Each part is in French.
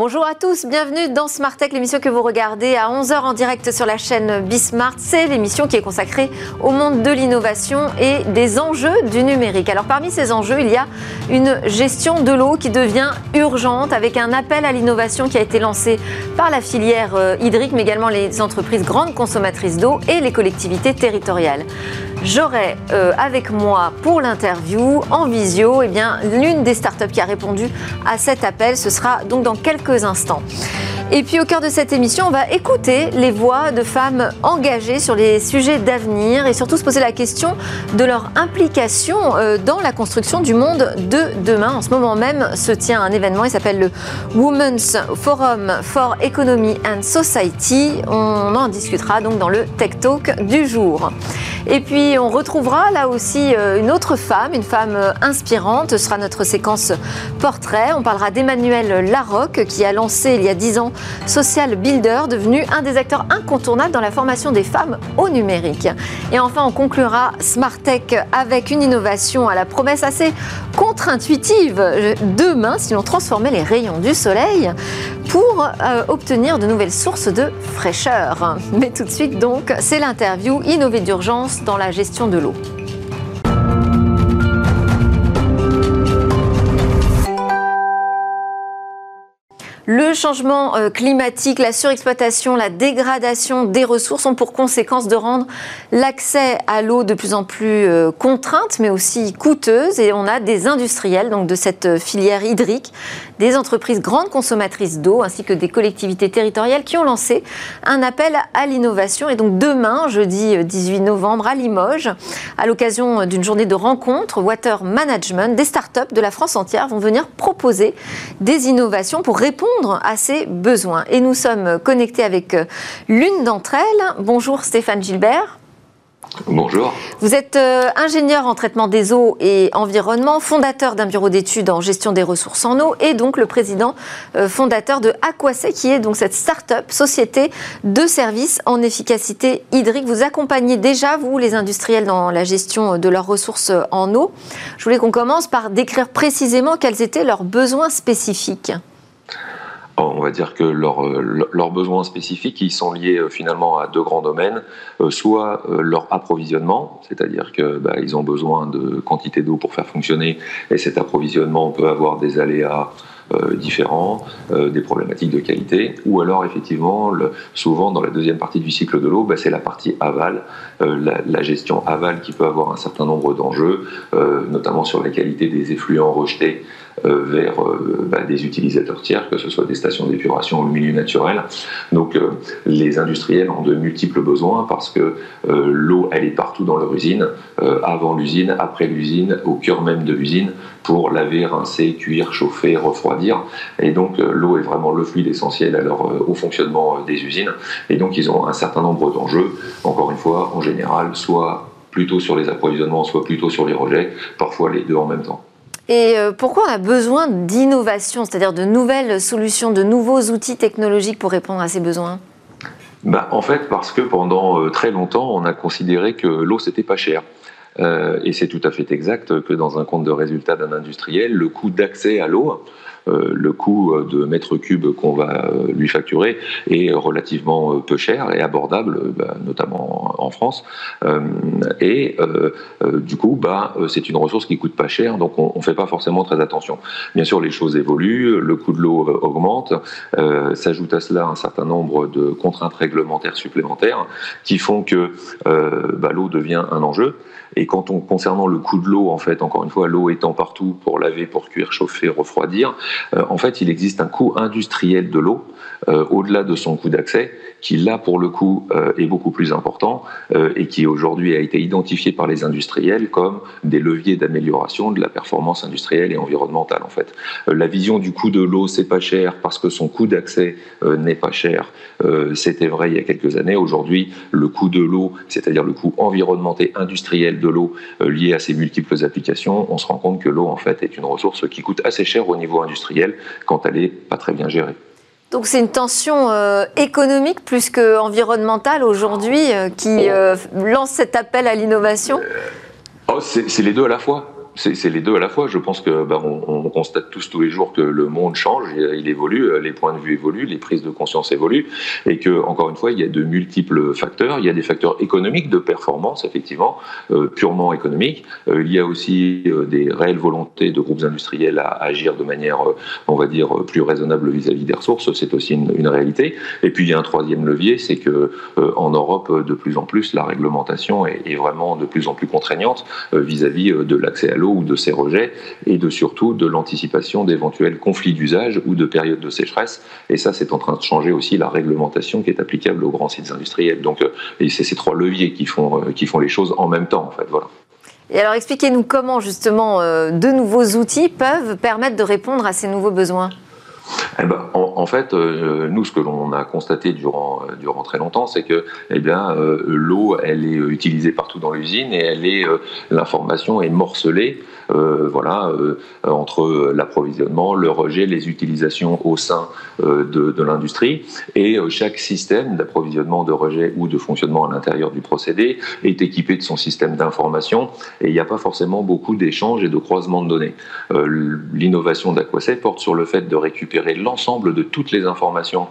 Bonjour à tous, bienvenue dans Smart Tech, l'émission que vous regardez à 11h en direct sur la chaîne Bismart. C'est l'émission qui est consacrée au monde de l'innovation et des enjeux du numérique. Alors parmi ces enjeux, il y a une gestion de l'eau qui devient urgente avec un appel à l'innovation qui a été lancé par la filière euh, hydrique, mais également les entreprises grandes consommatrices d'eau et les collectivités territoriales. J'aurai euh, avec moi pour l'interview en visio eh bien l'une des startups qui a répondu à cet appel. Ce sera donc dans quelques instants. Et puis au cœur de cette émission, on va écouter les voix de femmes engagées sur les sujets d'avenir et surtout se poser la question de leur implication euh, dans la construction du monde de demain. En ce moment même se tient un événement, il s'appelle le Women's Forum for Economy and Society. On en discutera donc dans le Tech Talk du jour. Et puis on retrouvera là aussi euh, une autre femme, une femme euh, inspirante. Ce sera notre séquence portrait. On parlera d'Emmanuel Larocque qui a lancé il y a dix ans Social Builder, devenu un des acteurs incontournables dans la formation des femmes au numérique. Et enfin, on conclura Smart Tech avec une innovation à la promesse assez contre-intuitive. Demain, si l'on transformait les rayons du soleil pour euh, obtenir de nouvelles sources de fraîcheur. Mais tout de suite, donc, c'est l'interview Innover d'urgence dans la gestion de l'eau. Le changement euh, climatique, la surexploitation, la dégradation des ressources ont pour conséquence de rendre l'accès à l'eau de plus en plus euh, contrainte, mais aussi coûteuse. Et on a des industriels donc de cette euh, filière hydrique, des entreprises grandes consommatrices d'eau, ainsi que des collectivités territoriales qui ont lancé un appel à l'innovation. Et donc demain, jeudi 18 novembre, à Limoges, à l'occasion d'une journée de rencontre Water Management, des startups de la France entière vont venir proposer des innovations pour répondre à ses besoins. Et nous sommes connectés avec euh, l'une d'entre elles. Bonjour Stéphane Gilbert. Bonjour. Vous êtes euh, ingénieur en traitement des eaux et environnement, fondateur d'un bureau d'études en gestion des ressources en eau et donc le président euh, fondateur de Aquasec qui est donc cette start-up, société de services en efficacité hydrique. Vous accompagnez déjà, vous, les industriels, dans la gestion de leurs ressources en eau. Je voulais qu'on commence par décrire précisément quels étaient leurs besoins spécifiques on va dire que euh, leurs besoins spécifiques, ils sont liés euh, finalement à deux grands domaines, euh, soit leur approvisionnement, c'est-à-dire qu'ils bah, ont besoin de quantité d'eau pour faire fonctionner, et cet approvisionnement peut avoir des aléas différents, des problématiques de qualité, ou alors effectivement, souvent dans la deuxième partie du cycle de l'eau, bah, c'est la partie aval, la, gestion aval qui peut avoir un certain nombre d'enjeux, notamment sur la qualité des effluents rejetés euh, vers euh, bah, des utilisateurs tiers, que ce soit des stations d'épuration ou le milieu naturel. Donc euh, les industriels ont de multiples besoins parce que l'eau, elle est partout dans leur usine, avant l'usine, après l'usine, au cœur même de l'usine, pour laver, rincer, cuire, chauffer, refroidir. Et donc l'eau est vraiment le fluide essentiel à leur, au fonctionnement des usines. Et donc ils ont un certain nombre d'enjeux, encore une fois, en général, soit plutôt sur les approvisionnements, soit plutôt sur les rejets, parfois les deux en même temps. Et euh, pourquoi on a besoin d'innovation, c'est-à-dire de nouvelles solutions, de nouveaux outils technologiques pour répondre à ces besoins? Bah, En fait, parce que pendant euh, très longtemps, on a considéré que l'eau, c'était pas cher. Euh, et c'est tout à fait exact que dans un compte de résultat d'un industriel, le coût d'accès à l'eau, le coût euh, de mètre cube qu'on va euh, lui facturer est relativement peu cher et abordable, bah, notamment en France. et du coup, bah, c'est une ressource qui coûte pas cher, donc on fait pas forcément très attention. Bien sûr, les choses évoluent, le coût de l'eau augmente, s'ajoute à cela un certain nombre de contraintes réglementaires supplémentaires qui font que bah, l'eau devient un enjeu. Et quand on, concernant le coût de l'eau, en fait, encore une fois, l'eau étant partout pour laver, pour cuire, chauffer, refroidir, euh, en fait, il existe un coût industriel de l'eau euh, au-delà de son coût d'accès, qui là pour le coup euh, est beaucoup plus important et qui aujourd'hui a été identifié par les industriels comme des leviers d'amélioration de la performance industrielle et environnementale en fait. la vision du coût de l'eau c'est pas cher parce que son coût d'accès n'est pas cher, c'était vrai il y a quelques années. Aujourd'hui, le coût de l'eau, c'est-à-dire le coût environnemental industriel de l'eau lié à ses multiples applications, on se rend compte que l'eau en fait est une ressource qui coûte assez cher au niveau industriel quand elle est pas très bien gérée. Donc c'est une tension euh, économique plus qu'environnementale aujourd'hui qui lance cet appel à l'innovation? Oh, C'est les deux à la fois c'est les deux à la fois. Je pense que ben, on, constate tous tous les jours que le monde change, il, évolue, les points de vue évoluent, les prises de conscience évoluent, et que encore une fois, il y a de multiples facteurs. Il y a des facteurs économiques de performance, effectivement, euh, purement économiques. Euh, il y a aussi euh, des réelles volontés de groupes industriels à, agir de manière, on va dire, plus raisonnable vis-à-vis des ressources. C'est aussi une, réalité. Et puis il y a un troisième levier, c'est que en Europe, de plus en plus, la réglementation est, vraiment de plus en plus contraignante vis-à-vis -vis de l'accès à l'eau ou de ses rejets, et de surtout de l'anticipation d'éventuels conflits d'usage ou de périodes de sécheresse. Et ça, c'est en train de changer aussi la réglementation qui est applicable aux grands sites industriels. Donc, euh, c'est ces trois leviers qui font, euh, qui font les choses en même temps, en fait. Et alors, expliquez-nous comment, justement, euh, de nouveaux outils peuvent permettre de répondre à ces nouveaux besoins. Eh ben, en, fait, nous, ce que l'on a constaté durant, durant très longtemps, c'est que eh bien, l'eau, elle est utilisée partout dans l'usine et elle est, l'information est morcelée euh, voilà, euh, entre l'approvisionnement, le rejet, les utilisations au sein euh, de, l'industrie. Et chaque système d'approvisionnement, de rejet ou de fonctionnement à l'intérieur du procédé est équipé de son système d'information et il n'y a pas forcément beaucoup d'échanges et de croisements de données. L'innovation d'Aquasset porte sur le fait de récupérer l'ensemble de toutes les informations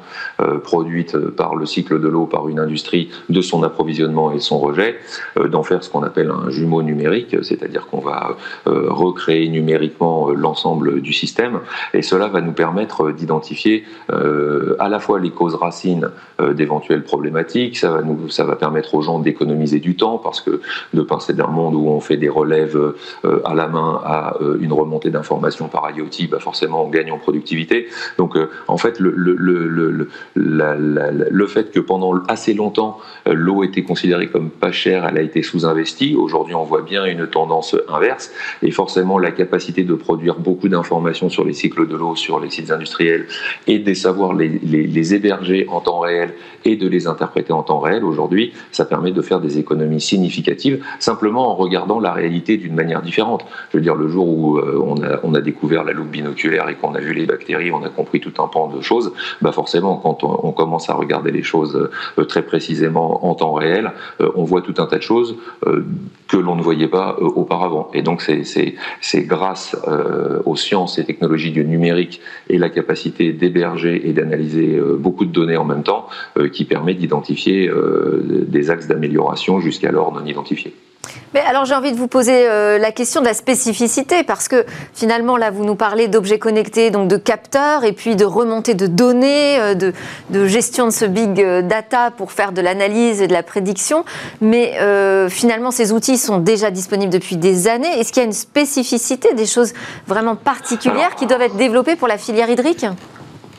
produites par le cycle de l'eau, par une industrie, de son approvisionnement et son rejet, d'en faire ce qu'on appelle un jumeau numérique, c'est-à-dire qu'on va recréer numériquement euh, l'ensemble du système. Et cela va nous permettre d'identifier euh, à la fois les causes racines euh, d'éventuelles problématiques, ça va, nous, ça va permettre aux gens d'économiser du temps parce que de passer d'un monde où on fait des relèves à la main à une remontée d'informations par IoT, bah forcément on gagne en productivité. Donc en fait, le, le, le, le fait que pendant assez longtemps l'eau était considérée comme pas chère, elle a été sous-investie. Aujourd'hui, on voit bien une tendance inverse. Et forcément, la capacité de produire beaucoup d'informations sur les cycles de l'eau, sur les sites industriels, et de savoir les, les, héberger en temps réel et de les interpréter en temps réel, aujourd'hui, ça permet de faire des économies significatives, simplement en regardant la réalité d'une manière différente. Je veux dire, le jour où euh, on, a, on, a, découvert la loupe binoculaire et qu'on a vu les bactéries, on a compris tout un pan de choses, bah forcément, quand on, commence à regarder les choses euh, très précisément en temps réel, euh, on voit tout un tas de choses que l'on ne voyait pas auparavant. Et donc, c'est grâce euh, aux sciences et technologies du numérique et la capacité d'héberger et d'analyser euh, beaucoup de données en même temps euh, qui permet d'identifier des axes d'amélioration jusqu'alors non identifiés. Mais alors j'ai envie de vous poser euh, la question de la spécificité parce que finalement là vous nous parlez d'objets connectés, donc de capteurs et puis de remontée de données, euh, de, gestion de ce big euh, data pour faire de l'analyse et de la prédiction. Mais finalement ces outils sont déjà disponibles depuis des années. Est-ce qu'il y a une spécificité, des choses vraiment particulières qui doivent être développées pour la filière hydrique?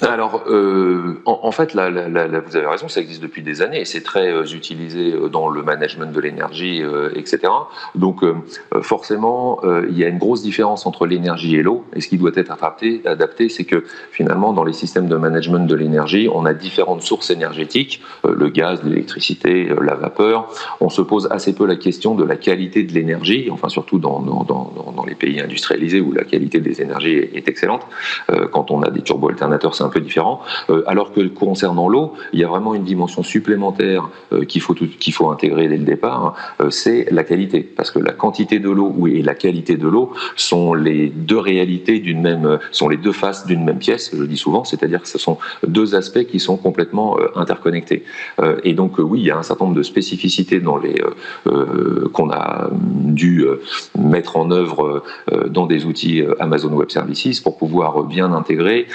Alors, euh, en, fait, là, vous avez raison, ça existe depuis des années et c'est très euh, utilisé euh, dans le management de l'énergie, etc. Donc, forcément, il y a une grosse différence entre l'énergie et l'eau. Et ce qui doit être adapté, c'est que finalement, dans les systèmes de management de l'énergie, on a différentes sources énergétiques, le gaz, l'électricité, la vapeur. On se pose assez peu la question de la qualité de l'énergie, enfin surtout dans, dans, dans, dans, les pays industrialisés où la qualité des énergies est, excellente. quand on a des turbo-alternateurs, c'est peu différent. Euh, alors que concernant l'eau, il y a vraiment une dimension supplémentaire euh, qu'il faut, qu'il faut intégrer dès le départ, euh, c'est la qualité. Parce que la quantité de l'eau et la qualité de l'eau sont les deux réalités d'une même, sont les deux faces d'une même pièce, je dis souvent, c'est-à-dire que ce sont deux aspects qui sont complètement interconnectés. et donc oui, il y a un certain nombre de spécificités dans les qu'on a dû mettre en œuvre dans des outils Amazon Web Services pour pouvoir bien intégrer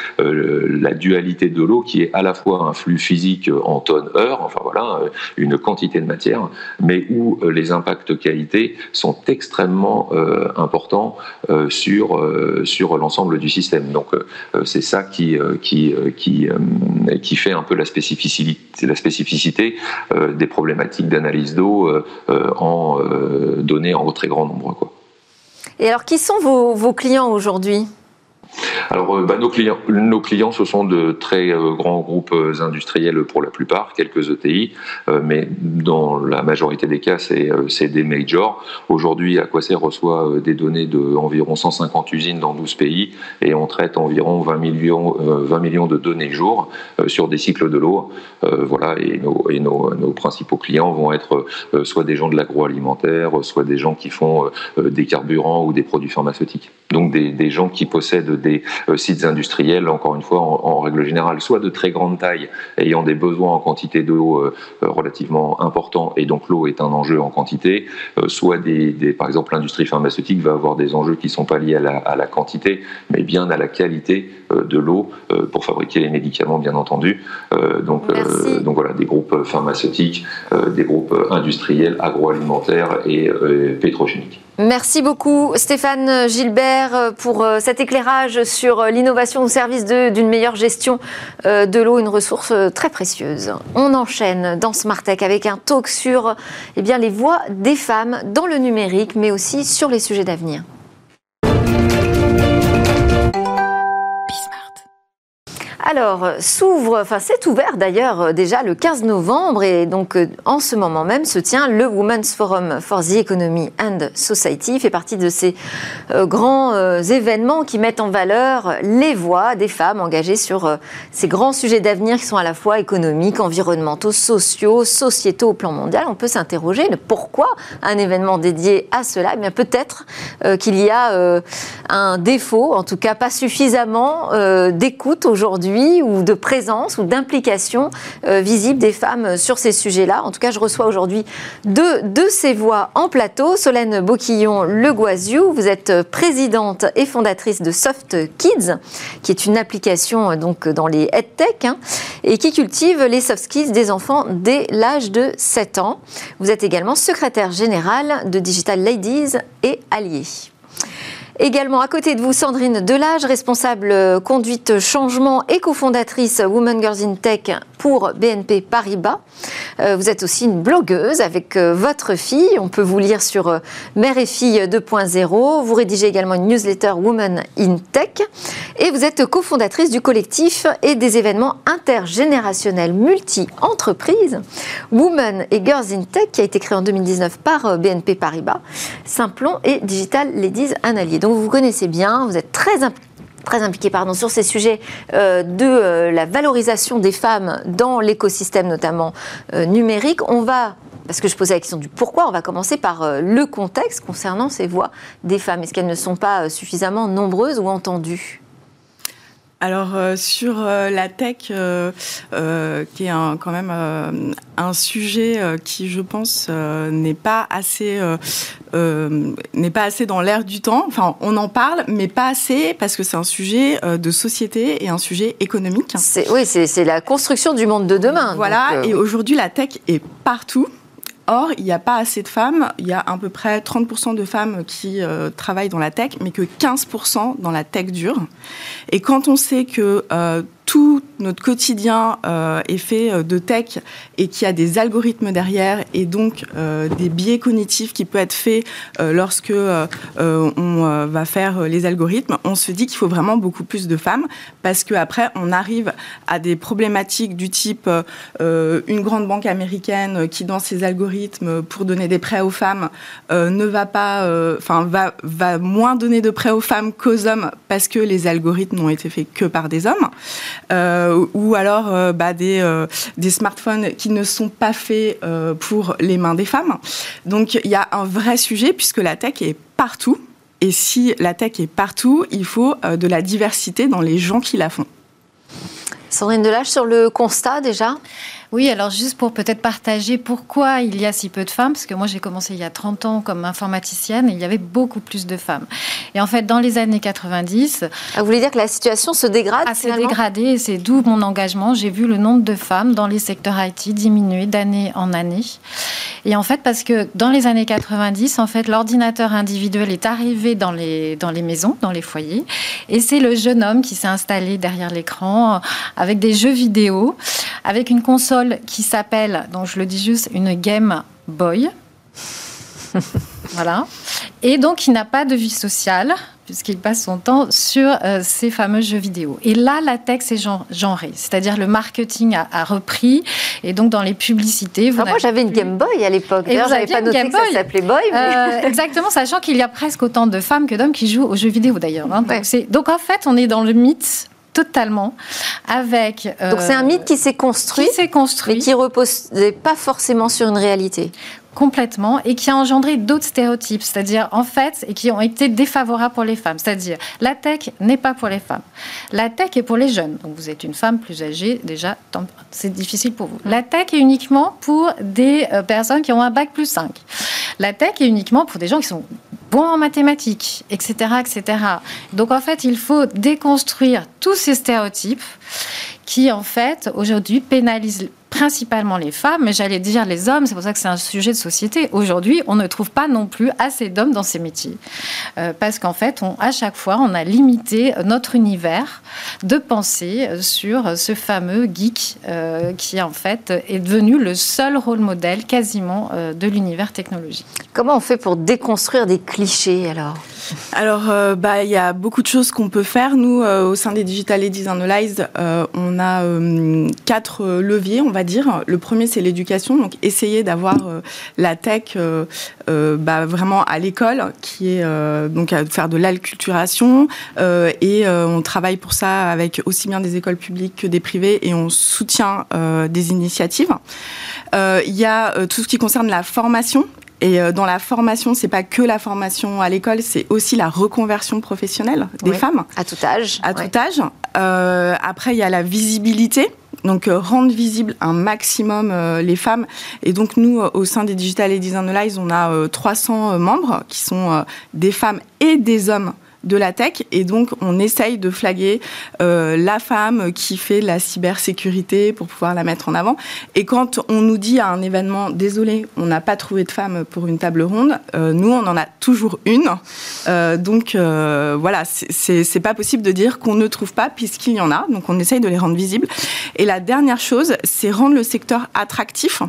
la dualité de l'eau qui est à la fois un flux physique en tonnes-heure, enfin voilà, une quantité de matière, mais où euh, les impacts qualité sont extrêmement euh, importants euh, sur, sur l'ensemble du système. Donc c'est ça qui, qui, qui, qui fait un peu la spécificité, la spécificité des problématiques d'analyse d'eau en données en très grand nombre. Et alors, qui sont vos clients aujourd'hui? Alors, euh, bah, nos, clients, nos clients, ce sont de très euh, grands groupes euh, industriels pour la plupart, quelques ETI, mais dans la majorité des cas, c'est des majors. Aujourd'hui, Aquacer reçoit des données de environ 150 usines dans 12 pays et on traite environ 20 millions, 20 millions de données jour sur des cycles de l'eau. voilà, et, nos, principaux clients vont être soit des gens de l'agroalimentaire, soit des gens qui font des carburants ou des produits pharmaceutiques. Donc des gens qui possèdent des euh, sites industriels, encore une fois, en, règle générale, soit de très grande taille, ayant des besoins en quantité d'eau euh, euh, relativement importants, et donc l'eau est un enjeu en quantité, soit des, par exemple l'industrie pharmaceutique va avoir des enjeux qui ne sont pas liés à la, à la, quantité, mais bien à la qualité de l'eau pour fabriquer les médicaments, bien entendu. donc, donc voilà, des groupes pharmaceutiques, des groupes industriels, agroalimentaires et pétrochimiques. Merci beaucoup Stéphane Gilbert pour euh, cet éclairage sur euh, l'innovation au service d'une meilleure gestion euh, de l'eau, une ressource très précieuse. On enchaîne dans Smart Tech avec un talk sur eh les voix des femmes dans le numérique, mais aussi sur les sujets d'avenir. Alors, s'ouvre, enfin c'est ouvert d'ailleurs euh, déjà le 15 novembre et donc euh, en ce moment même se tient le Women's Forum for the Economy and Society, il fait partie de ces euh, grands événements qui mettent en valeur les voix des femmes engagées sur ces grands sujets d'avenir qui sont à la fois économiques, environnementaux, sociaux, sociétaux au plan mondial. On peut s'interroger pourquoi un événement dédié à cela? Eh bien peut-être qu'il y a un défaut, en tout cas pas suffisamment d'écoute aujourd'hui ou de présence ou d'implication euh, visible des femmes sur ces sujets-là. En tout cas, je reçois aujourd'hui deux de ces voix en plateau. Solène Boquillon-Le Guaziou, vous êtes présidente et fondatrice de Soft Kids, qui est une application euh, donc dans les EdTech hein, et qui cultive les soft des enfants dès l'âge de 7 ans. Vous êtes également secrétaire générale de Digital Ladies et Alliés. Également à côté de vous, Sandrine Delage, responsable euh, conduite changement et cofondatrice Women Girls in Tech pour BNP Paribas. Euh, vous êtes aussi une blogueuse avec euh, votre fille. On peut vous lire sur Mère et Fille 2.0. Vous rédigez également une newsletter Women in Tech. Et vous êtes cofondatrice du collectif et des événements intergénérationnels multi-entreprises Women et Girls in Tech qui a été créé en 2019 par BNP Paribas, Simplon et Digital Ladies Analyse. Donc vous connaissez bien, vous êtes très très impliqué pardon, sur ces sujets euh, de euh, la valorisation des femmes dans l'écosystème notamment euh, numérique. On va parce que je posais la question du pourquoi, on va commencer par le contexte concernant ces voix des femmes. Est-ce qu'elles ne sont pas suffisamment nombreuses ou entendues? Alors euh, sur euh, la tech, euh, qui est quand même un sujet qui, je pense, n'est pas assez n'est pas assez dans l'air du temps. Enfin, on en parle, mais pas assez parce que c'est un sujet de société et un sujet économique. Oui, c'est la construction du monde de demain. Voilà. et aujourd'hui, la tech est partout. Or, il n'y a pas assez de femmes. Il y a à peu près 30% de femmes qui euh, travaillent dans la tech, mais que 15% dans la tech dure. Et quand on sait que euh, tout notre quotidien euh, est fait euh, de tech et qu'il y a des algorithmes derrière et donc euh, des biais cognitifs qui peuvent être faits lorsque on va faire les algorithmes, on se dit qu'il faut vraiment beaucoup plus de femmes parce qu'après on arrive à des problématiques du type une grande banque américaine qui dans ses algorithmes pour donner des prêts aux femmes ne va pas, enfin va, va moins donner de prêts aux femmes qu'aux hommes parce que les algorithmes n'ont été faits que par des hommes. Euh, ou alors euh, bah, des, euh, des smartphones qui ne sont pas faits pour les mains des femmes. Donc il y a un vrai sujet puisque la tech est partout. Et si la tech est partout, il faut de la diversité dans les gens qui la font. Sandrine Delage, sur le constat déjà? Oui, alors juste pour peut-être partager pourquoi il y a si peu de femmes, parce que moi j'ai commencé il y a 30 ans comme informaticienne et il y avait beaucoup plus de femmes. Et en fait, dans les années 90... Ah, vous voulez dire que la situation se dégrade s'est dégradée et c'est d'où mon engagement. J'ai vu le nombre de femmes dans les secteurs IT diminuer d'année en année. Et en fait, parce que dans les années 90, en fait, l'ordinateur individuel est arrivé dans les, dans les maisons, dans les foyers, et c'est le jeune homme qui s'est installé derrière l'écran avec des jeux vidéo, avec une console qui s'appelle, donc je le dis juste, une Game Boy. voilà. et donc il n'a pas de vie sociale puisqu'il passe son temps sur euh, ces fameux jeux vidéo. Et là, la tech est genrée, c'est-à-dire le marketing a, repris, et donc dans les publicités... Vous ah, moi, j'avais une Game Boy à l'époque. D'ailleurs, j'avais pas noté que ça s'appelait Boy. Euh, exactement, sachant qu'il y a presque autant de femmes que d'hommes qui jouent aux jeux vidéo, d'ailleurs. Hein. Donc, donc, en fait, on est dans le mythe totalement avec. Donc c'est un mythe qui s'est construit, qui s'est construit, mais qui reposait pas forcément sur une réalité complètement et qui a engendré d'autres stéréotypes, c'est-à-dire en fait, et qui ont été défavorables pour les femmes. C'est-à-dire, la tech n'est pas pour les femmes. La tech est pour les jeunes. Donc vous êtes une femme plus âgée, déjà, c'est difficile pour vous. La tech est uniquement pour des euh, personnes qui ont un bac plus 5. La tech est uniquement pour des gens qui sont bons en mathématiques, etc., etc. Donc en fait, il faut déconstruire tous ces stéréotypes qui, en fait, aujourd'hui pénalisent principalement les femmes, mais j'allais dire les hommes, c'est pour ça que c'est un sujet de société. Aujourd'hui, on ne trouve pas non plus assez d'hommes dans ces métiers. Euh, parce qu'en fait, on, à chaque fois, on a limité notre univers de pensée sur ce fameux geek euh, qui, en fait, est devenu le seul rôle modèle quasiment euh, de l'univers technologique. Comment on fait pour déconstruire des alors alors, bah, il y a beaucoup de choses qu'on peut faire. Nous, au sein des Digital Ladies Analyzed, on a quatre leviers, on va dire. Le premier, c'est l'éducation, donc essayer d'avoir euh, la tech euh, euh, bah, vraiment à l'école, qui est donc à faire de l'alculturation, et on travaille pour ça avec aussi bien des écoles publiques que des privées, et on soutient des initiatives. Il y a tout ce qui concerne la formation et dans la formation, c'est pas que la formation à l'école, c'est aussi la reconversion professionnelle des femmes. À tout âge. À tout âge. après, il y a la visibilité. Donc euh, rendre visible un maximum euh, les femmes. Et donc nous, euh, au sein des Digital Ladies Analyze, on a 300 membres qui sont des femmes et des hommes de la tech. Et donc, on essaye de flaguer euh, la femme qui fait la cybersécurité pour pouvoir la mettre en avant. Et quand on nous dit à un événement, désolé, on n'a pas trouvé de femme pour une table ronde, euh, nous, on en a toujours une. Euh, donc, voilà, c'est pas possible de dire qu'on ne trouve pas puisqu'il y en a. Donc, on essaye de les rendre visibles. Et la dernière chose, c'est rendre le secteur attractif.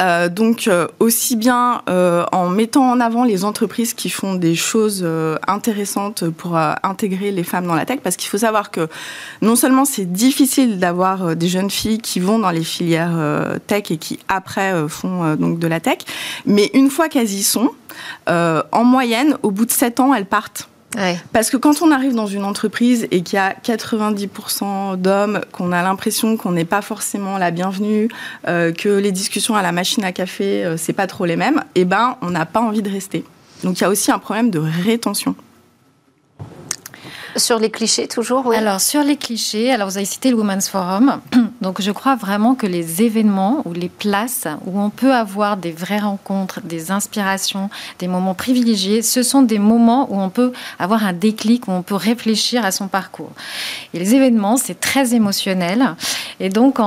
Euh, donc euh, aussi bien euh, en mettant en avant les entreprises qui font des choses intéressantes pour intégrer les femmes dans la tech, parce qu'il faut savoir que non seulement c'est difficile d'avoir des jeunes filles qui vont dans les filières tech et qui après font donc de la tech, mais une fois qu'elles y sont, en moyenne, au bout de 7 ans, elles partent. Parce que quand on arrive dans une entreprise et qu'il y a 90% d'hommes, qu'on a l'impression qu'on n'est pas forcément la bienvenue, euh, que les discussions à la machine à café, euh, c'est pas trop les mêmes, eh ben, on n'a pas envie de rester. Donc il y a aussi un problème de rétention. Sur les clichés, toujours, oui. Alors, sur les clichés, alors vous avez cité le Women's Forum. Donc, je crois vraiment que les événements ou les places où on peut avoir des vraies rencontres, des inspirations, des moments privilégiés, ce sont des moments où on peut avoir un déclic, où on peut réfléchir à son parcours. Et les événements, c'est très émotionnel. Et donc,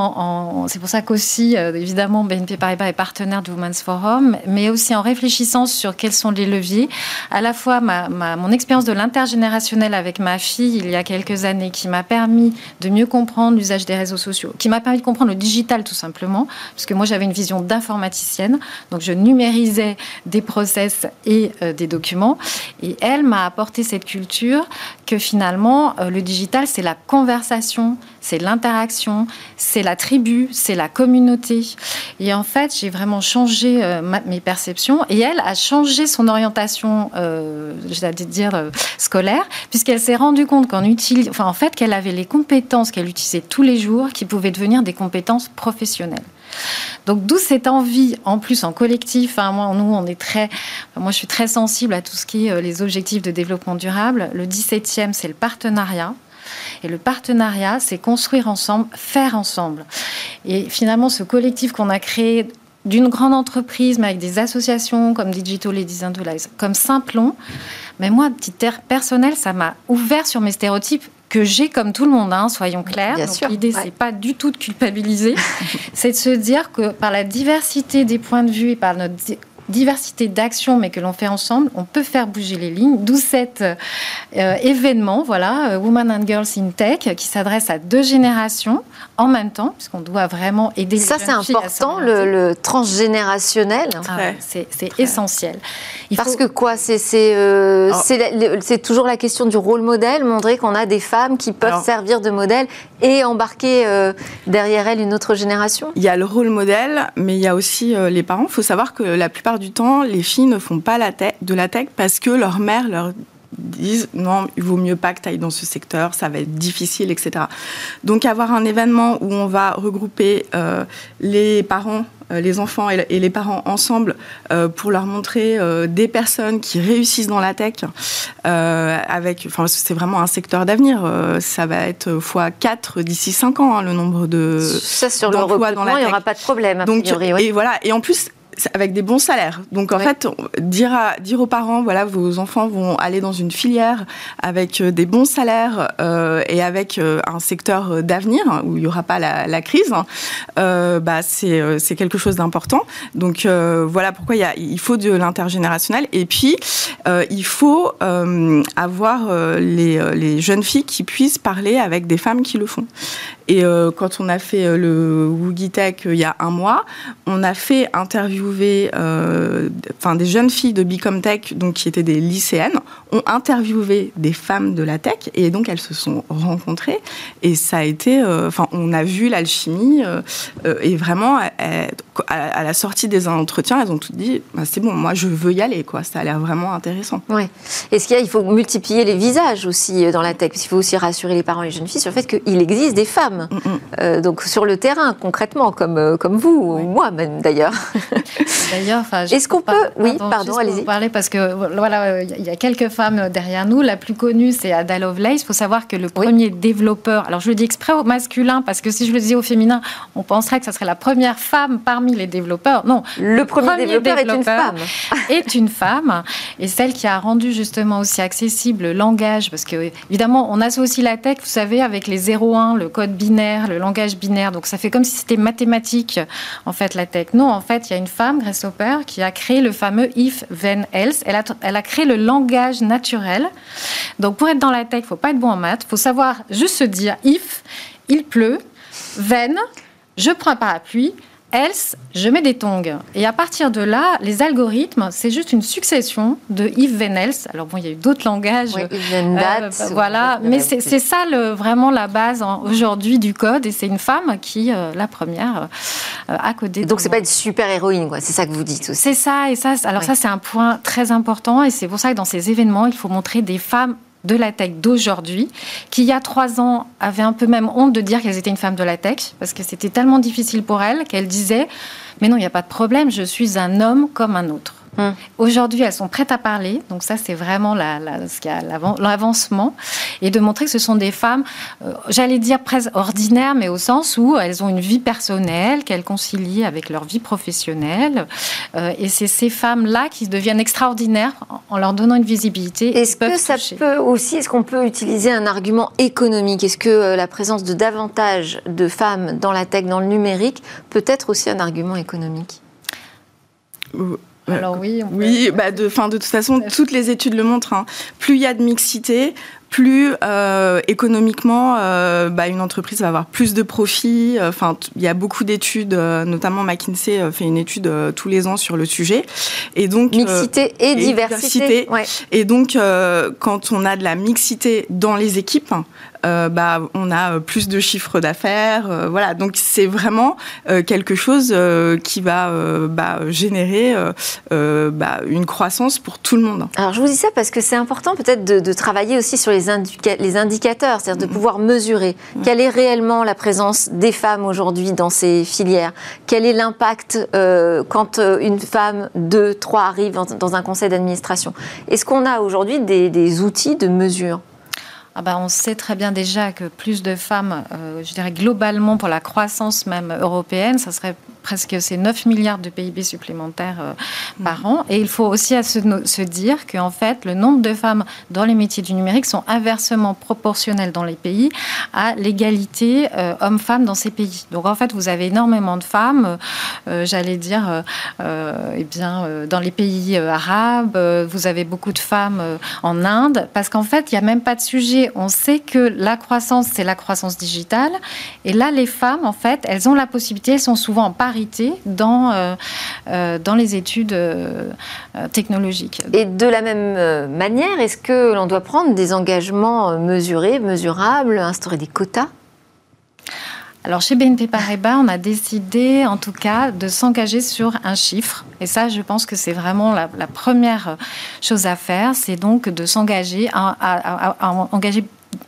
c'est pour ça qu'aussi, euh, évidemment, BNP Paribas est partenaire du Women's Forum, mais aussi en réfléchissant sur quels sont les leviers, à la fois ma, mon expérience de l'intergénérationnel avec ma fille il y a quelques années qui m'a permis de mieux comprendre l'usage des réseaux sociaux, qui m'a permis de comprendre le digital tout simplement, parce que moi j'avais une vision d'informaticienne, donc je numérisais des process et euh, des documents, et elle m'a apporté cette culture que finalement euh, le digital c'est la conversation, c'est l'interaction, c'est la tribu, c'est la communauté. Et en fait, j'ai vraiment changé euh, mes perceptions et elle a changé son orientation, euh, je dire, euh, scolaire, puisqu'elle s'est rendue compte qu'en en fait, qu'elle avait les compétences qu'elle utilisait tous les jours qui pouvaient devenir des compétences professionnelles. Donc d'où cette envie, en plus en collectif, hein, moi, nous on est très, moi je suis très sensible à tout ce qui est les objectifs de développement durable. Le 17e c'est le partenariat. Et le partenariat, c'est construire ensemble, faire ensemble. Et finalement, ce collectif qu'on a créé d'une grande entreprise, mais avec des associations comme Digital Ladies and comme Simplon, mais moi, petite terre personnelle, ça m'a ouvert sur mes stéréotypes que j'ai comme tout le monde, hein, soyons clairs. L'idée, c'est pas du tout de culpabiliser, c'est de se dire que par la diversité des points de vue et par notre diversité d'actions, mais que l'on fait ensemble, on peut faire bouger les lignes. D'où cet euh, événement, voilà, euh, Women and Girls in Tech, qui s'adresse à deux générations en même temps, puisqu'on doit vraiment aider Ça, c'est important, le, le, transgénérationnel. Ah, c'est essentiel. Parce que quoi C'est euh, c'est toujours la question du rôle modèle, montrer qu'on a des femmes qui peuvent servir de modèle et embarquer derrière elles une autre génération Il y a le rôle modèle, mais il y a aussi les parents. Il faut savoir que la plupart du temps, les filles ne font pas la de la tech parce que leur mère leur disent non, il vaut mieux pas que tu ailles dans ce secteur, ça va être difficile, etc. Donc avoir un événement où on va regrouper euh, les parents, euh, les enfants et, les parents ensemble euh, pour leur montrer des personnes qui réussissent dans la tech, avec, enfin c'est vraiment un secteur d'avenir, ça va être x4 d'ici 5 ans hein, le nombre de ça sur le recrutement, il n'y aura pas de problème. A Donc, et voilà, et en plus avec des bons salaires. Donc en fait, dire, à, dire aux parents, voilà, vos enfants vont aller dans une filière avec euh, des bons salaires euh, et avec euh, un secteur d'avenir où il n'y aura pas la, la crise, euh, bah, c'est, quelque chose d'important. Donc voilà pourquoi il, y a, il faut de l'intergénérationnel. Et puis, il faut avoir les, les, jeunes filles qui puissent parler avec des femmes qui le font. Et quand on a fait le Woogie Tech il y a un mois, on a fait interview euh, enfin des jeunes filles de Bicomtech, donc qui étaient des lycéennes, ont interviewé des femmes de la tech et donc elles se sont rencontrées. Et ça a été, euh, enfin on a vu l'alchimie euh, et vraiment à, la sortie des entretiens, elles ont toutes dit bah, c'est bon, moi je veux y aller quoi, ça a l'air vraiment intéressant. Oui. Est-ce qu'il il faut multiplier les visages aussi dans la tech, il faut aussi rassurer les parents et les jeunes filles sur le fait qu'il existe des femmes, mm, mm. donc sur le terrain concrètement comme comme vous ou moi même d'ailleurs. D'ailleurs, est-ce qu'on peut, oui, pardon, allez-y. Parler parce que voilà, il y a quelques femmes derrière nous. La plus connue, c'est Ada Lovelace. Il faut savoir que le premier développeur, alors je le dis exprès au masculin parce que si je le disais au féminin, on penserait que ça serait la première femme parmi les développeurs. Non, le, premier, développeur, est une femme. est une femme et celle qui a rendu justement aussi accessible le langage, parce que évidemment, on associe la tech, vous savez, avec les 0-1, le code binaire, le langage binaire. Donc ça fait comme si c'était mathématique en fait la tech. Non, en fait, il y a une femme, Grace Hopper, qui a créé le fameux if, then, else. Elle a, elle a créé le langage naturel. Donc, pour être dans la tech, faut pas être bon en maths. Faut savoir juste se dire if, il pleut, then, je prends un parapluie, else, je mets des tongs. Et à partir de là, les algorithmes, c'est juste une succession de if, then, else. Alors bon, il y a eu d'autres langages. Oui, if, then, that. Euh, voilà, mais c'est ça le, vraiment la base aujourd'hui du code. Et c'est une femme qui, euh, la première, euh, a codé. Donc c'est pas une super héroïne, quoi. C'est ça que vous dites aussi. C'est ça. Et ça, alors ça, c'est un point très important. Et c'est pour ça que dans ces événements, il faut montrer des femmes de la tech d'aujourd'hui, qui il y a trois ans avait un peu même honte de dire qu'elles étaient une femme de la tech, parce que c'était tellement difficile pour elles qu'elles disaient, mais non, il n'y a pas de problème, je suis un homme comme un autre. Hum. Aujourd'hui, elles sont prêtes à parler, donc ça c'est vraiment la, l'avancement, et de montrer que ce sont des femmes, euh, j'allais dire presque ordinaires, mais au sens où elles ont une vie personnelle qu'elles concilient avec leur vie professionnelle, euh, et c'est ces femmes-là qui deviennent extraordinaires en leur donnant une visibilité. Est-ce que ça peut aussi, est-ce qu'on peut utiliser un argument économique? Est-ce que euh, la présence de davantage de femmes dans la tech, dans le numérique, peut être aussi un argument économique? Alors oui, oui, bah de, fin, de toute façon, toutes les études le montrent. Hein. Plus il y a de mixité, plus euh, économiquement, euh, bah, une entreprise va avoir plus de profits. Enfin, il y a beaucoup d'études, euh, notamment McKinsey fait une étude tous les ans sur le sujet. Et donc mixité et, diversité. Et donc, quand on a de la mixité dans les équipes, euh, bah, on a plus de chiffres d'affaires. Euh, voilà, donc c'est vraiment euh, quelque chose qui va bah, générer bah, une croissance pour tout le monde. Alors je vous dis ça parce que c'est important peut-être de, travailler aussi sur les, les indicateurs, c'est-à-dire de mm-hmm. pouvoir mesurer quelle est réellement la présence des femmes aujourd'hui dans ces filières, quel est l'impact quand une femme, deux, trois arrivent dans un conseil d'administration. Est-ce qu'on a aujourd'hui des outils de mesure? Ah bah, on sait très bien déjà que plus de femmes, euh, je dirais globalement pour la croissance même européenne, ça serait presque c'est 9 milliards de PIB supplémentaires euh, par mm. an. Et il faut aussi se, se dire qu'en fait, le nombre de femmes dans les métiers du numérique sont inversement proportionnels dans les pays à l'égalité euh, hommes-femmes dans ces pays. Donc en fait, vous avez énormément de femmes, euh, j'allais dire, eh bien, dans les pays arabes, vous avez beaucoup de femmes en Inde, parce qu'en fait, il n'y a même pas de sujet. On sait que la croissance, c'est la croissance digitale. Et là, les femmes, en fait, elles ont la possibilité, elles sont souvent en parité dans, euh, euh, dans les études euh, technologiques. Et de la même manière, est-ce que l'on doit prendre des engagements mesurés, mesurables, instaurer des quotas? Alors chez BNP Paribas, on a décidé en tout cas de s'engager sur un chiffre. Et ça, je pense que c'est vraiment la, première chose à faire, c'est donc de s'engager à, à, engager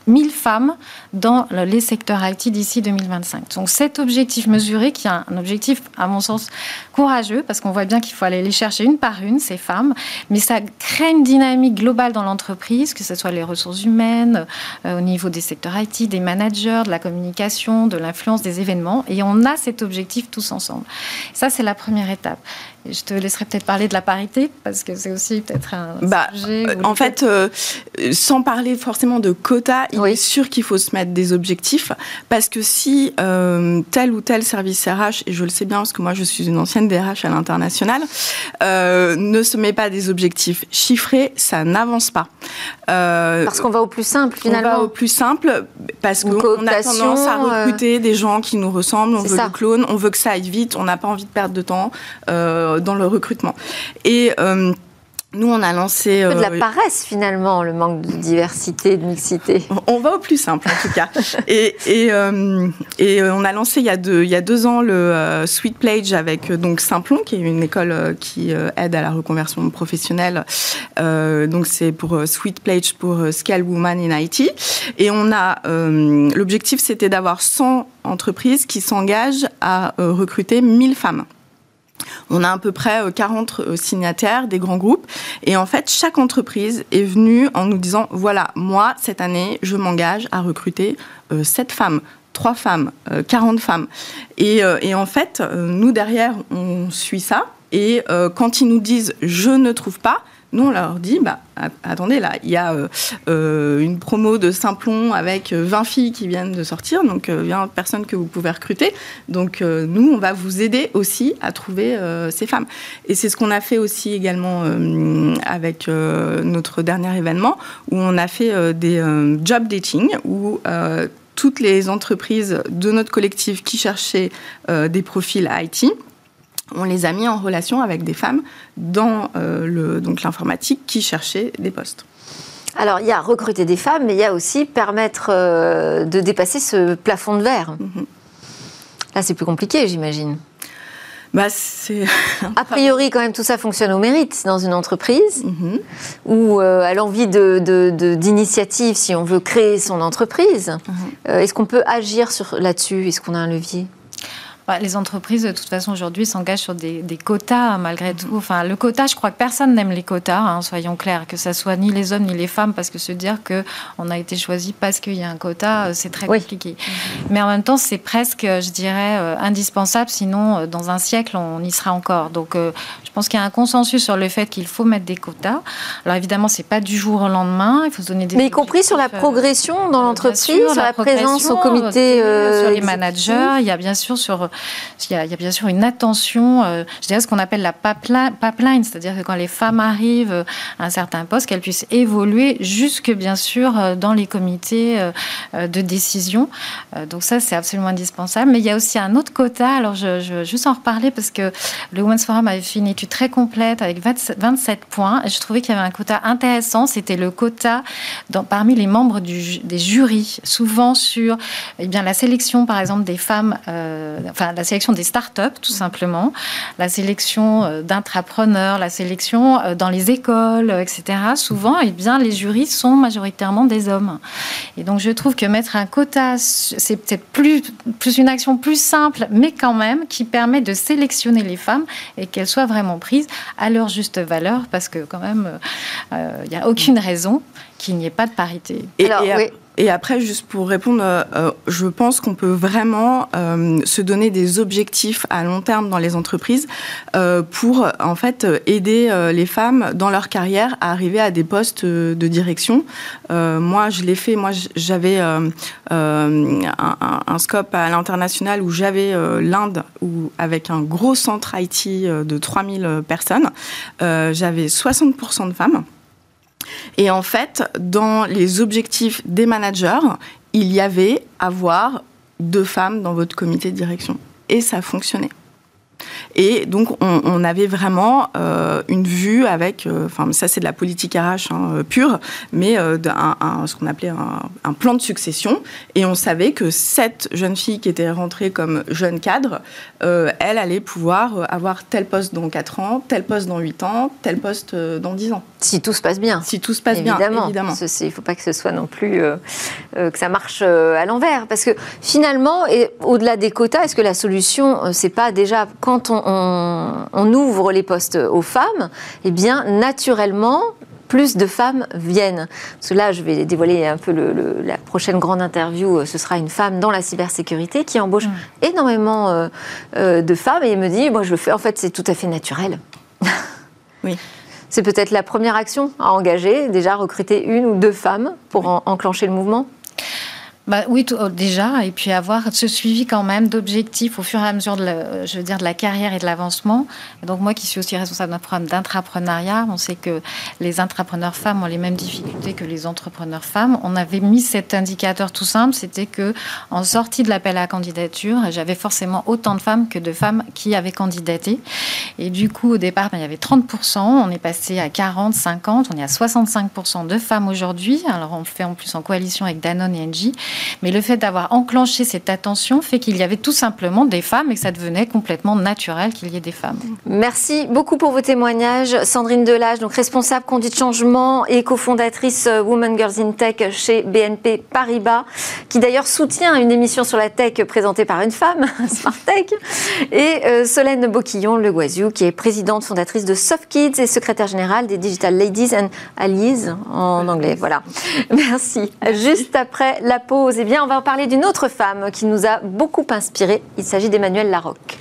1000 femmes dans les secteurs IT d'ici 2025. Donc cet objectif mesuré, qui est un objectif, à mon sens, courageux, parce qu'on voit bien qu'il faut aller les chercher une par une, ces femmes, mais ça crée une dynamique globale dans l'entreprise, que ce soit les ressources humaines, euh, au niveau des secteurs IT, des managers, de la communication, de l'influence des événements, et on a cet objectif tous ensemble. Ça, c'est la première étape. Je te laisserai peut-être parler de la parité, parce que c'est aussi peut-être un bah, sujet. En fait, euh, sans parler forcément de quotas, il est sûr qu'il faut se mettre des objectifs, parce que si euh, tel ou tel service RH, et je le sais bien parce que moi je suis une ancienne DRH à l'international, euh, ne se met pas des objectifs chiffrés, ça n'avance pas. parce qu'on va au plus simple finalement. On va au plus simple, parce qu'on a tendance à recruter des gens qui nous ressemblent, on veut le clone, on veut que ça aille vite, on n'a pas envie de perdre de temps dans le recrutement. Et euh, nous, on a lancé. de la euh, paresse, finalement, le manque de diversité, de mixité. On va au plus simple, en tout cas. et, et, euh, et, on a lancé il y a deux, il y a deux ans le Sweet Plage avec donc Simplon, qui est une école qui aide à la reconversion professionnelle. donc, c'est pour Sweet Plage pour Scale Woman in IT. Et on a. L'objectif, c'était d'avoir 100 entreprises qui s'engagent à recruter 1000 femmes. On a à peu près 40 euh, euh, signataires des grands groupes. Et en fait, chaque entreprise est venue en nous disant, voilà, moi, cette année, je m'engage à recruter 7 euh, femmes. 3 femmes, 40 femmes. Et, et en fait, nous, derrière, on suit ça. Et quand ils nous disent je ne trouve pas, nous, on leur dit, bah, attendez, là, il y a euh, euh, une promo de Simplon avec 20 euh, filles qui viennent de sortir, donc 20 personnes que vous pouvez recruter. Donc, nous, on va vous aider aussi à trouver ces femmes. Et c'est ce qu'on a fait aussi également avec notre dernier événement, où on a fait des job dating, où toutes les entreprises de notre collectif qui cherchaient des profils IT on les a mis en relation avec des femmes dans euh, donc l'informatique qui cherchaient des postes. Alors, il y a recruter des femmes, mais il y a aussi permettre euh, de dépasser ce plafond de verre. Mhm. Là, c'est plus compliqué, j'imagine. Bah, a priori, quand même, tout ça fonctionne au mérite dans une entreprise mhm. ou euh, à l'envie d'initiative si on veut créer son entreprise. Mhm. Est-ce qu'on peut agir là-dessus? Est-ce qu'on a un levier? Les entreprises, de toute façon, aujourd'hui, s'engagent sur des, quotas, malgré tout. Enfin, le quota, je crois que personne n'aime les quotas, hein, soyons clairs, que ce soit ni les hommes ni les femmes, parce que se dire qu'on a été choisi parce qu'il y a un quota, euh, c'est très compliqué. Mais en même temps, c'est presque, je dirais, euh, indispensable, sinon, euh, dans un siècle, on y sera encore. Donc, pense qu'il y a un consensus sur le fait qu'il faut mettre des quotas. Alors, évidemment, c'est pas du jour au lendemain, il faut se donner des. Mais y compris sur la progression dans l'entreprise, sur la, présence au comité. sur les managers, il y a bien sûr sur il y a, bien sûr une attention, euh, je dirais ce qu'on appelle la pipeline, c'est-à-dire que quand les femmes arrivent à un certain poste, qu'elles puissent évoluer jusque bien sûr euh, dans les comités euh, de décision. donc ça, c'est absolument indispensable. Mais il y a aussi un autre quota. Alors je, je veux juste en reparler parce que le Women's Forum avait fait une étude très complète avec 27 points. Je trouvais qu'il y avait un quota intéressant. C'était le quota parmi les membres des jurys, souvent sur eh bien, la sélection, par exemple, des femmes, enfin la sélection des startups, tout simplement, la sélection euh, d'intrapreneurs, la sélection euh, dans les écoles, euh, etc. Souvent, eh bien, les jurys sont majoritairement des hommes. Et donc, je trouve que mettre un quota, c'est peut-être plus une action plus simple, mais quand même qui permet de sélectionner les femmes et qu'elles soient vraiment prises à leur juste valeur, parce que quand même, il n'y a aucune raison qu'il n'y ait pas de parité. Alors, oui. Et après, juste pour répondre, euh, je pense qu'on peut vraiment euh, se donner des objectifs à long terme dans les entreprises euh, pour en fait aider les femmes dans leur carrière à arriver à des postes de direction. moi, je l'ai fait. Moi, j'avais un, un, scope à l'international où j'avais l'Inde, où avec un gros centre IT de 3000 personnes, j'avais 60% de femmes. Et en fait, dans les objectifs des managers, il y avait avoir deux femmes dans votre comité de direction. Et ça fonctionnait. Et donc, on, avait vraiment euh, une vue avec, euh, enfin, ça c'est de la politique RH hein, euh, pure, mais ce qu'on appelait un, plan de succession. Et on savait que cette jeune fille qui était rentrée comme jeune cadre, elle allait pouvoir avoir tel poste dans 4 ans, tel poste dans 8 ans, tel poste dans 10 ans. Si tout se passe bien. Si tout se passe bien, évidemment. Il ne faut pas que ce soit non plus que ça marche à l'envers. Parce que finalement, au-delà des quotas, est-ce que la solution, c'est pas déjà quand on on, ouvre les postes aux femmes, eh bien, naturellement, plus de femmes viennent. Parce que là, je vais dévoiler un peu la prochaine grande interview. Euh, ce sera une femme dans la cybersécurité qui embauche mm. énormément euh, euh, de femmes et me dit, moi, je le fais. En fait, c'est tout à fait naturel. oui. C'est peut-être la première action à engager, déjà recruter une ou deux femmes pour enclencher le mouvement? Bah, oui, oh, déjà, et puis avoir ce suivi quand même d'objectifs au fur et à mesure de la, je veux dire, de la carrière et de l'avancement. Donc moi qui suis aussi responsable d'un programme d'intrapreneuriat, on sait que les intrapreneurs femmes ont les mêmes difficultés que les entrepreneurs femmes. On avait mis cet indicateur tout simple, c'était que en sortie de l'appel à candidature, j'avais forcément autant de femmes que de femmes qui avaient candidaté. Et du coup, au départ, ben, il y avait 30%, on est passé à 40, 50, on est à 65% de femmes aujourd'hui. Alors on le fait en plus en coalition avec Danone et Engie. Mais le fait d'avoir enclenché cette attention fait qu'il y avait tout simplement des femmes et que ça devenait complètement naturel qu'il y ait des femmes. Merci beaucoup pour vos témoignages. Sandrine Delage, donc responsable conduite changement et cofondatrice euh, Women Girls in Tech chez BNP Paribas, qui d'ailleurs soutient une émission sur la tech présentée par une femme, Smart Tech, et euh, Solène Boquillon Le Guaziou, qui est présidente fondatrice de Soft Kids et secrétaire générale des Digital Ladies and Allies en anglais. Voilà. Merci. Juste après la pause eh bien, on va parler d'une autre femme qui nous a beaucoup inspiré. Il s'agit d'Emmanuel Larocque.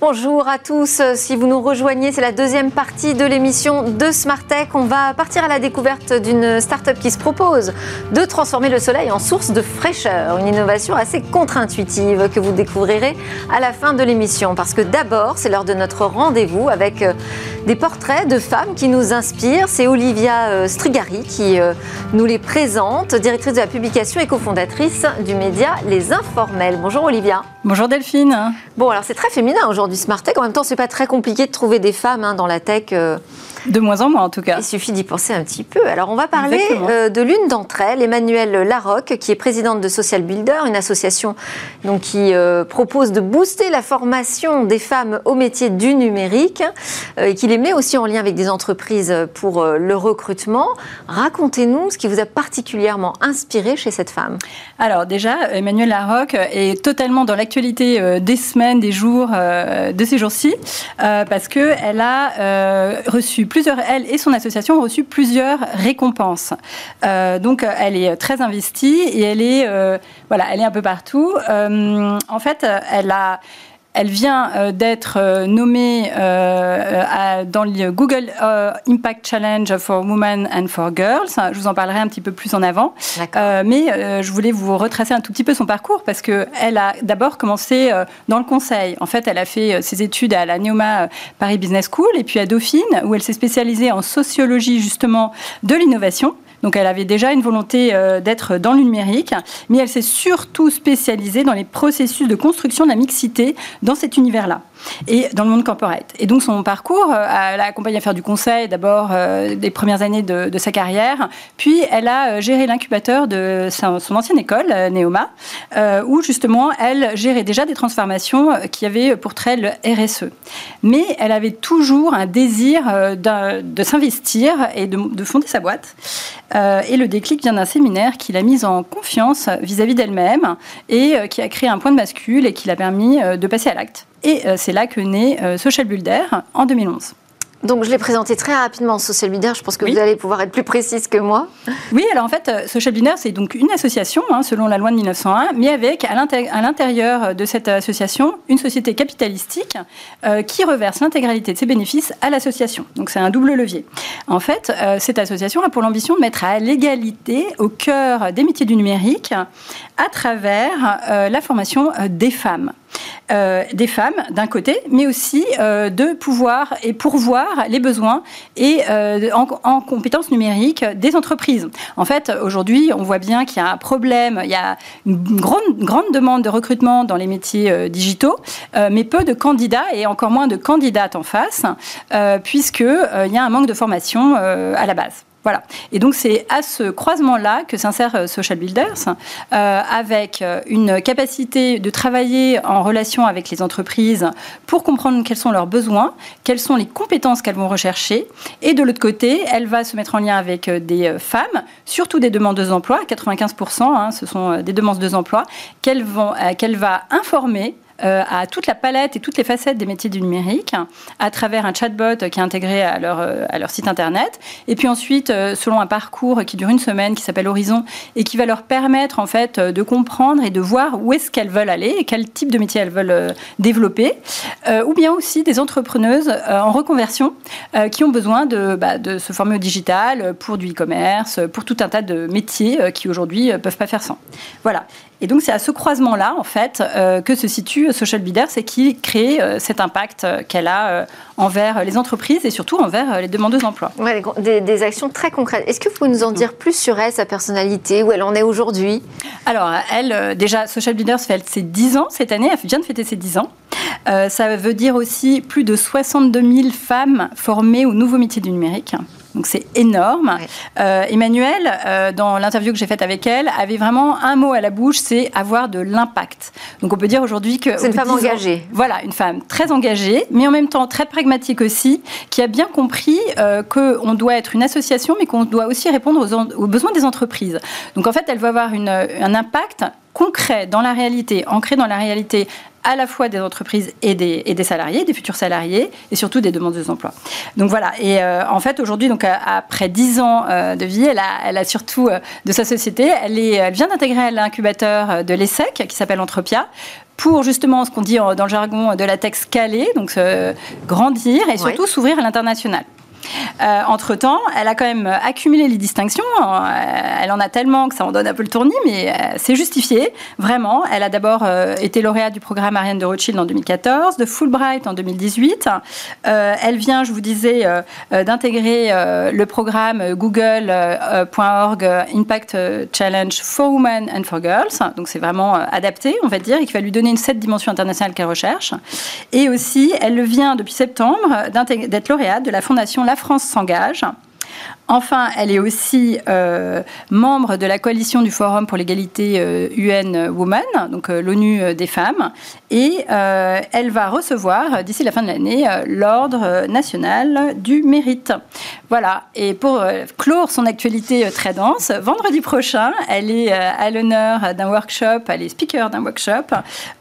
Bonjour à tous. Si vous nous rejoignez, c'est la deuxième partie de l'émission de Smart Tech. On va partir à la découverte d'une start-up qui se propose de transformer le soleil en source de fraîcheur. Une innovation assez contre-intuitive que vous découvrirez à la fin de l'émission. Parce que d'abord, c'est l'heure de notre rendez-vous avec des portraits de femmes qui nous inspirent. C'est Olivia euh, Strigari qui euh, nous les présente, directrice de la publication et cofondatrice du média Les Informels. Bonjour Olivia. Bonjour Delphine. Bon, alors c'est très féminin aujourd'hui Smart Tech. En même temps, c'est pas très compliqué de trouver des femmes hein, dans la tech. Euh, de moins en moins, en tout cas. Il suffit d'y penser un petit peu. Alors, on va parler euh, de l'une d'entre elles, Emmanuelle Larocque, qui est présidente de Social Builder, une association donc, qui euh, propose de booster la formation des femmes au métier du numérique euh, et qui les met aussi en lien avec des entreprises pour le recrutement. Racontez-nous ce qui vous a particulièrement inspiré chez cette femme. Alors, déjà, Emmanuelle Larocque est totalement dans l'actualité des semaines, des jours, de ces jours-ci, parce qu'elle a reçu plusieurs, elle et son association ont reçu plusieurs récompenses. Euh, donc, elle est très investie et elle est, euh, voilà, elle est un peu partout. Euh, en fait, elle a elle vient euh, d'être euh, nommée euh, dans le Google Impact Challenge for Women and for Girls. Je vous en parlerai un petit peu plus en avant. mais je voulais vous retracer un tout petit peu son parcours parce qu'elle a d'abord commencé dans le conseil. En fait, elle a fait ses études à la Neoma Paris Business School et puis à Dauphine où elle s'est spécialisée en sociologie justement de l'innovation. Donc elle avait déjà une volonté euh, d'être dans le numérique, mais elle s'est surtout spécialisée dans les processus de construction de la mixité dans cet univers-là et dans le monde corporate. Et donc son parcours, euh, elle a accompagné à faire du conseil d'abord euh, des premières années de, sa carrière, puis elle a géré l'incubateur de son ancienne école, Neoma, où justement elle gérait déjà des transformations qui avaient pour trait le RSE. Mais elle avait toujours un désir de s'investir et de, de, fonder sa boîte. Euh, et le déclic vient d'un séminaire qui l'a mise en confiance vis-à-vis d'elle-même et euh, qui a créé un point de bascule et qui l'a permis euh, de passer à l'acte. Et c'est là que naît Social Builder en 2011. Donc je l'ai présenté très rapidement, Social Leader. Je pense que vous allez pouvoir être plus précise que moi. Oui, alors en fait, euh, Social Leader, c'est donc une association, hein, selon la loi de 1901, mais avec à l'intérieur de cette association une société capitalistique euh, qui reverse l'intégralité de ses bénéfices à l'association. Donc c'est un double levier. En fait, euh, cette association a pour l'ambition de mettre à l'égalité au cœur des métiers du numérique à travers la formation des femmes. Euh, des femmes d'un côté, mais aussi euh, de pouvoir et pourvoir les besoins et euh, en, compétences numériques des entreprises. En fait, aujourd'hui, on voit bien qu'il y a un problème, il y a une grande, grande demande de recrutement dans les métiers digitaux, mais peu de candidats et encore moins de candidates en face, puisqu'il y a un manque de formation à la base. Voilà. Et donc c'est à ce croisement-là que s'insère euh, Social Builders, euh, avec euh, une capacité de travailler en relation avec les entreprises pour comprendre quels sont leurs besoins, quelles sont les compétences qu'elles vont rechercher. Et de l'autre côté, elle va se mettre en lien avec des femmes, surtout des demandeuses d'emploi, 95%, hein, ce sont des demandeuses d'emploi, qu'elle va informer euh, à toute la palette et toutes les facettes des métiers du numérique à travers un chatbot qui est intégré à leur, euh, à leur site internet. Et puis ensuite, euh, selon un parcours qui dure une semaine, qui s'appelle Horizon, et qui va leur permettre en fait de comprendre et de voir où est-ce qu'elles veulent aller et quel type de métier elles veulent développer. ou bien aussi des entrepreneuses en reconversion qui ont besoin de, bah, de se former au digital pour du e-commerce, pour tout un tas de métiers qui aujourd'hui ne peuvent pas faire sans. Voilà. Et donc c'est à ce croisement-là, en fait, euh, que se situe Social Bidder, c'est qui crée euh, cet impact euh, qu'elle a envers les entreprises et surtout envers les demandeuses d'emploi. Ouais, des, actions très concrètes. Est-ce que vous pouvez nous en dire plus sur elle, sa personnalité, où elle en est aujourd'hui? Alors, elle, déjà, Social Leaders fait ses 10 ans cette année, elle vient de fêter ses 10 ans. ça veut dire aussi plus de 62 000 femmes formées au nouveau métier du numérique. Donc c'est énorme. Euh, Emmanuel, euh, dans l'interview que j'ai faite avec elle, avait vraiment un mot à la bouche, c'est avoir de l'impact. Donc on peut dire aujourd'hui que... C'est une femme engagée. Voilà, une femme très engagée, mais en même temps très pragmatique aussi, qui a bien compris euh, qu'on doit être une association, mais qu'on doit aussi répondre aux, aux, besoins des entreprises. Donc en fait, elle veut avoir une, un impact concret dans la réalité, ancré dans la réalité à la fois des entreprises et des, et des, salariés, des futurs salariés, et surtout des demandeuses d'emploi. Donc voilà, et euh, en fait aujourd'hui, donc après dix ans euh, de vie, elle a, elle a surtout euh, de sa société, elle, est, elle vient d'intégrer l'incubateur de l'ESSEC qui s'appelle Entropia pour justement ce qu'on dit dans le jargon de la tech scaler, donc grandir et surtout s'ouvrir à l'international. Euh, entre-temps, elle a quand même accumulé les distinctions. Euh, elle en a tellement que ça en donne un peu le tournis, mais euh, c'est justifié, vraiment. Elle a d'abord été lauréate du programme Ariane de Rothschild en 2014, de Fulbright en 2018. elle vient, je vous disais, d'intégrer le programme google.org Impact Challenge for Women and for Girls. Donc c'est vraiment adapté, on va dire, et qui va lui donner une cette dimension internationale qu'elle recherche. Et aussi, elle vient depuis septembre d'être lauréate de la Fondation la France s'engage. Enfin, elle est aussi euh, membre de la coalition du Forum pour l'égalité UN euh, Women, donc euh, l'ONU des femmes, et elle va recevoir d'ici la fin de l'année l'ordre national du mérite. Voilà. Et pour clore son actualité très dense, vendredi prochain, elle est à l'honneur d'un workshop, elle est speaker d'un workshop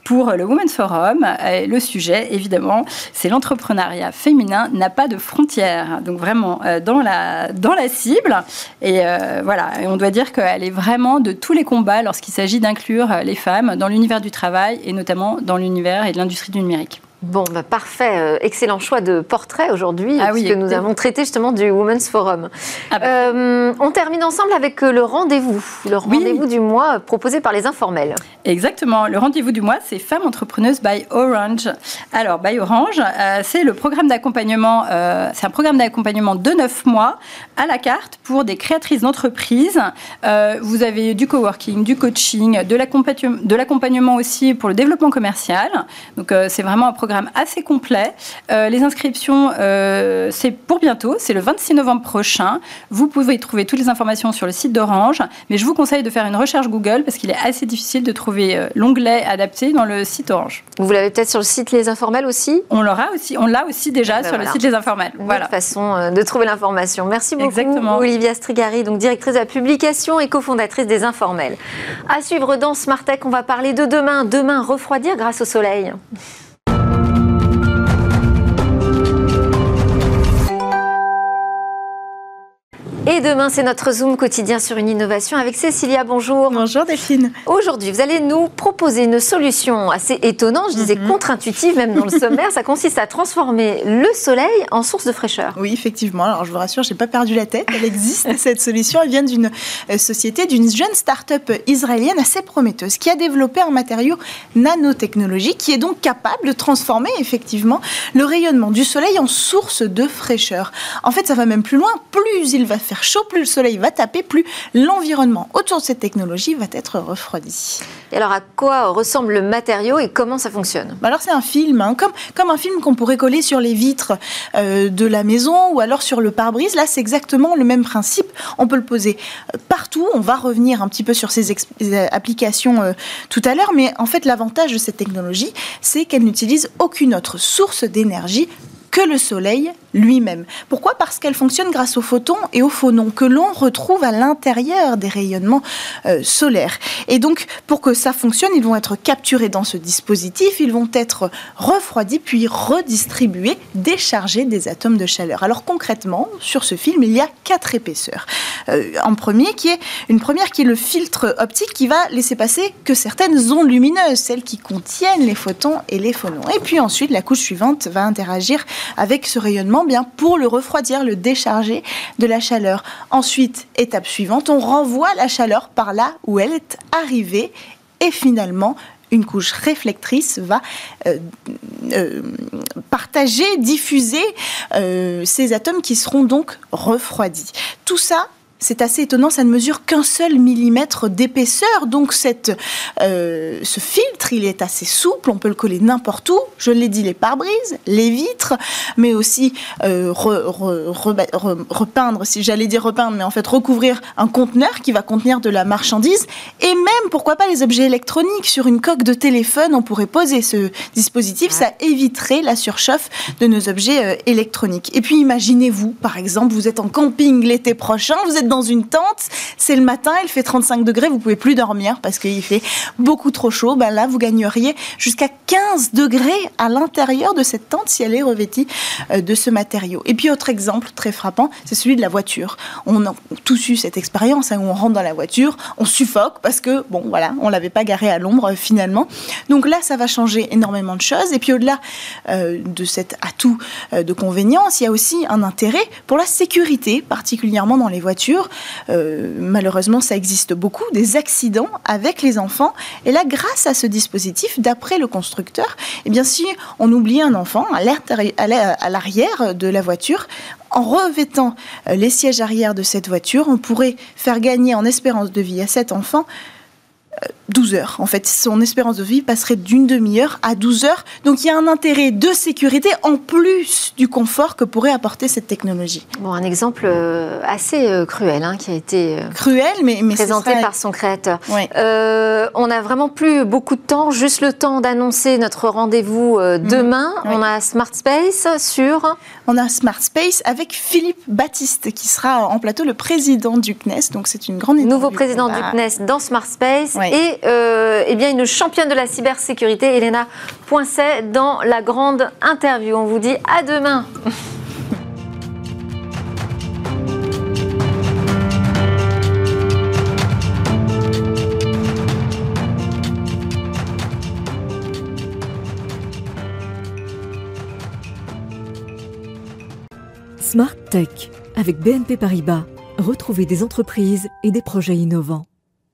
pour le Women's Forum. le sujet, évidemment, c'est l'entrepreneuriat féminin n'a pas de frontières. Donc vraiment dans la cible. Et euh, voilà, et on doit dire qu'elle est vraiment de tous les combats lorsqu'il s'agit d'inclure les femmes dans l'univers du travail et notamment dans l'univers et de l'industrie du numérique. Bon, bah parfait. Euh, excellent choix de portrait aujourd'hui, ah puisque nous avons traité justement du Women's Forum. Ah bah. euh, on termine ensemble avec euh, le rendez-vous, le rendez-vous du mois proposé par les informels. Exactement. Le rendez-vous du mois, c'est Femmes entrepreneuses by Orange. Alors, by Orange, c'est le programme d'accompagnement, c'est un programme d'accompagnement de 9 mois à la carte pour des créatrices d'entreprises. vous avez du coworking, du coaching, de l'accompagnement aussi pour le développement commercial. Donc, c'est vraiment un programme assez complet. Euh, les inscriptions, euh, c'est pour bientôt, c'est le 26 novembre prochain. Vous pouvez trouver toutes les informations sur le site d'Orange, mais je vous conseille de faire une recherche Google parce qu'il est assez difficile de trouver euh, l'onglet adapté dans le site Orange. Vous l'avez peut-être sur le site Les Informels aussi? On l'aura aussi, on l'a aussi déjà ah ben sur le site Les Informels. Voilà. Une façon de trouver l'information. Merci beaucoup, Exactement. Olivia Strigari, donc directrice de la publication et cofondatrice des Informels. À suivre dans Smart Tech, on va parler de demain. Demain, refroidir grâce au soleil. Et demain, c'est notre Zoom quotidien sur une innovation avec Cécilia. Bonjour. Bonjour Delphine. Aujourd'hui, vous allez nous proposer une solution assez étonnante, je disais mhm. contre-intuitive même dans le sommaire. Ça consiste à transformer le soleil en source de fraîcheur. Oui, effectivement. Alors je vous rassure, j'ai pas perdu la tête. Elle existe, cette solution. Elle vient d'une euh, société, d'une jeune start-up israélienne assez prometteuse qui a développé un matériau nanotechnologique qui est donc capable de transformer effectivement le rayonnement du soleil en source de fraîcheur. En fait, ça va même plus loin. Plus il va faire chaud, plus le soleil va taper, plus l'environnement autour de cette technologie va être refroidi. Et alors à quoi ressemble le matériau et comment ça fonctionne? Bah Alors c'est un film, hein, comme, comme un film qu'on pourrait coller sur les vitres euh, de la maison ou alors sur le pare-brise. Là c'est exactement le même principe. On peut le poser euh, partout. On va revenir un petit peu sur ces euh, applications tout à l'heure, mais en fait l'avantage de cette technologie, c'est qu'elle n'utilise aucune autre source d'énergie que le Soleil lui-même. Pourquoi? Parce qu'elle fonctionne grâce aux photons et aux phonons que l'on retrouve à l'intérieur des rayonnements euh, solaires. Et donc, pour que ça fonctionne, ils vont être capturés dans ce dispositif, ils vont être refroidis puis redistribués, déchargés des atomes de chaleur. Alors concrètement, sur ce film, il y a quatre épaisseurs. Euh, en premier, qui est une première qui est le filtre optique qui va laisser passer que certaines ondes lumineuses, celles qui contiennent les photons et les phonons. Et puis ensuite, la couche suivante va interagir avec ce rayonnement bien pour le refroidir, le décharger de la chaleur. Ensuite, étape suivante, on renvoie la chaleur par là où elle est arrivée et finalement une couche réflectrice va euh, euh, partager, diffuser euh, ces atomes qui seront donc refroidis. Tout ça c'est assez étonnant, ça ne mesure qu'un seul millimètre d'épaisseur. Donc cette, euh, ce filtre, il est assez souple, on peut le coller n'importe où. Je l'ai dit, les pare-brises, les vitres, mais aussi euh, repeindre, si j'allais dire repeindre, mais en fait recouvrir un conteneur qui va contenir de la marchandise. Et même, pourquoi pas, les objets électroniques. Sur une coque de téléphone, on pourrait poser ce dispositif, ça éviterait la surchauffe de nos objets euh, électroniques. Et puis imaginez-vous, par exemple, vous êtes en camping l'été prochain, vous êtes dans une tente, c'est le matin, il fait 35 degrés, vous pouvez plus dormir parce qu'il fait beaucoup trop chaud. Ben là, vous gagneriez jusqu'à 15 degrés à l'intérieur de cette tente si elle est revêtie euh, de ce matériau. Et puis, autre exemple très frappant, c'est celui de la voiture. On a tous eu cette expérience hein, où on rentre dans la voiture, on suffoque parce que, bon, voilà, on l'avait pas garé à l'ombre euh, finalement. Donc là, ça va changer énormément de choses. Et puis, au-delà euh, de cet atout de convénience, il y a aussi un intérêt pour la sécurité, particulièrement dans les voitures euh, malheureusement, ça existe beaucoup, des accidents avec les enfants. Et là, grâce à ce dispositif, d'après le constructeur, eh bien, si on oublie un enfant à l'arrière de la voiture, en revêtant euh, les sièges arrière de cette voiture, on pourrait faire gagner en espérance de vie à cet enfant 12 heures. En fait, son espérance de vie passerait d'une demi-heure à 12 heures. Donc il y a un intérêt de sécurité en plus du confort que pourrait apporter cette technologie. Bon, un exemple euh, assez euh, cruel hein, qui a été euh, cruel, mais, mais présenté par son créateur. on n'a vraiment plus beaucoup de temps, juste le temps d'annoncer notre rendez-vous mhm. demain. On a Smart Space sur. On a Smart Space avec Philippe Baptiste qui sera en plateau, le président du CNES. Donc c'est une grande Nouveau président du CNES dans Smart Space et euh, eh bien une championne de la cybersécurité, Elena Poincet, dans la grande interview. On vous dit à demain. Smart Tech avec BNP Paribas. Retrouvez des entreprises et des projets innovants.